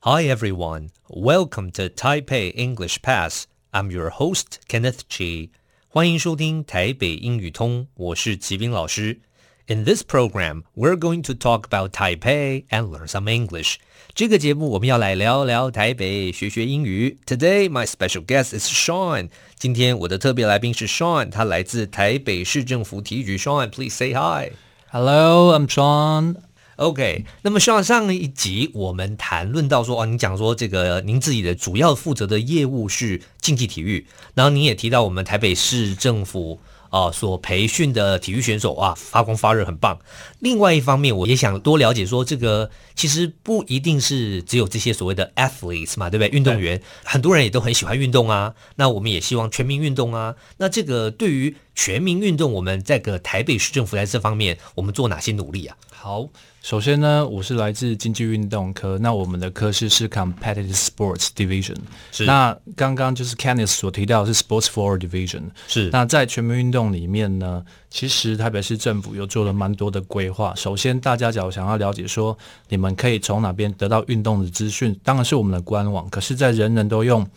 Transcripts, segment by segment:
Hi everyone, welcome to Taipei English Pass. I'm your host Kenneth Chi. 欢迎收听台北英语通，我是齐斌老师。In this program, we're going to talk about Taipei and learn some English. 这个节目我们要来聊聊台北，学学英语。Today, my special guest is Sean. 今天我的特别来宾是 Sean，他来自台北市政府体育局。Sean, please say hi. Hello, I'm Sean. OK，那么上上一集我们谈论到说，哦，你讲说这个您自己的主要负责的业务是竞技体育，然后您也提到我们台北市政府啊、所培训的体育选手啊发光发热很棒。另外一方面，我也想多了解说，这个其实不一定是只有这些所谓的 athletes 嘛，对不对？运动员很多人也都很喜欢运动啊。那我们也希望全民运动啊。那这个对于全民运动，我们在个台北市政府在这方面，我们做哪些努力啊？好。首先呢，我是来自经济运动科，那我们的科室是 Competitive Sports Division。是。那刚刚就是 Kenneth 所提到的是 Sports Forward Division。是。那在全民运动里面呢，其实台北市政府又做了蛮多的规划。首先，大家假如想要了解说，你们可以从哪边得到运动的资讯，当然是我们的官网。可是，在人人都用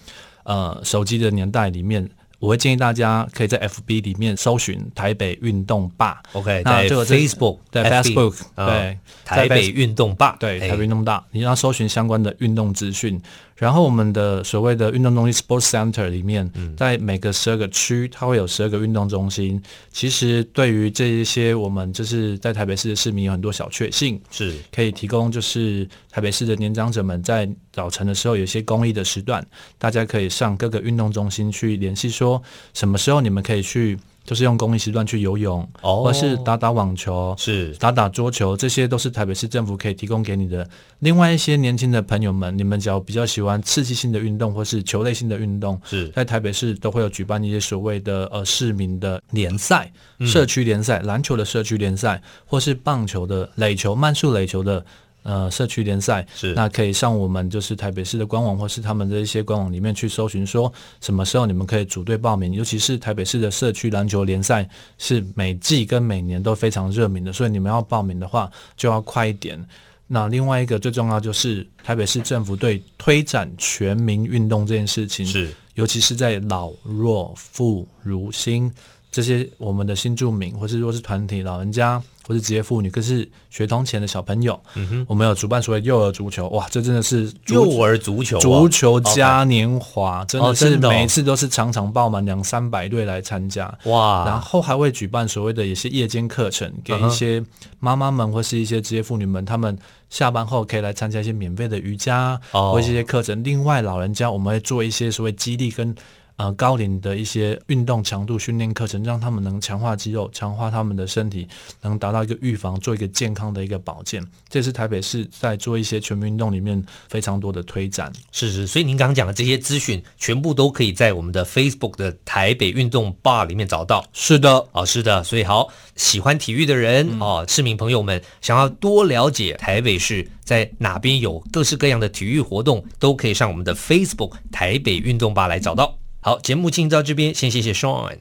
呃手机的年代里面。我会建议大家可以在 FB 里面搜寻台北运动霸。OK，那这个 Facebook，对 Facebook，对台北运动霸，对台北运动吧，你要搜寻相关的运动资讯。然后我们的所谓的运动中心 Sports Center 里面，在每个十二个区，它会有十二个运动中心。其实对于这一些我们就是在台北市的市民有很多小确幸，是可以提供就是台北市的年长者们在早晨的时候有一些公益的时段，大家可以上各个运动中心去联系，说什么时候你们可以去。就是用公益时段去游泳，哦，或是打打网球，是打打桌球，这些都是台北市政府可以提供给你的。另外一些年轻的朋友们，你们只要比较喜欢刺激性的运动或是球类性的运动，是在台北市都会有举办一些所谓的呃市民的联赛、社区联赛、篮球的社区联赛，或是棒球的垒球、慢速垒球的。呃，社区联赛是那可以上我们就是台北市的官网，或是他们的一些官网里面去搜寻，说什么时候你们可以组队报名。尤其是台北市的社区篮球联赛是每季跟每年都非常热门的，所以你们要报名的话就要快一点。那另外一个最重要就是台北市政府对推展全民运动这件事情是，尤其是在老弱妇孺新这些我们的新住民或是弱势团体老人家。或是职业妇女，可是学童前的小朋友，嗯哼，我们有主办所谓幼儿足球，哇，这真的是幼儿足球，足球嘉年华，真的是每一次都是场场爆满，两三百队来参加，哇，然后还会举办所谓的也是夜间课程，给一些妈妈们或是一些职业妇女们，他们下班后可以来参加一些免费的瑜伽，或一些课程。另外，老人家我们会做一些所谓激励跟。呃，高龄的一些运动强度训练课程，让他们能强化肌肉，强化他们的身体，能达到一个预防，做一个健康的一个保健。这是台北市在做一些全民运动里面非常多的推展。是是，所以您刚刚讲的这些资讯，全部都可以在我们的 Facebook 的台北运动 Bar 里面找到。是的，哦，是的。所以好，喜欢体育的人，嗯、哦，市民朋友们，想要多了解台北市在哪边有各式各样的体育活动，都可以上我们的 Facebook 台北运动吧来找到。好，节目进到这边，先谢谢 Sean。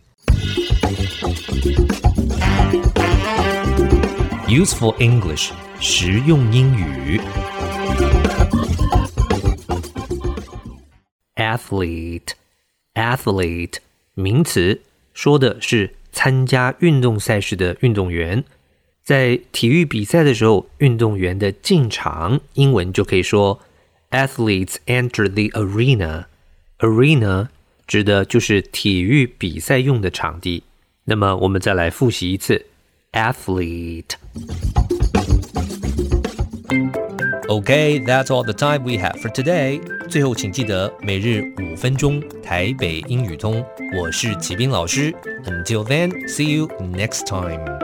Useful English，实用英语。Athlete，athlete，名词，说的是参加运动赛事的运动员。在体育比赛的时候，运动员的进场，英文就可以说 Athletes enter the arena。Arena 指的就是体育比赛用的场地。那么我们再来复习一次，athlete。OK，that's all the time we have for today。最后请记得每日五分钟台北英语通，我是启斌老师。Until then, see you next time.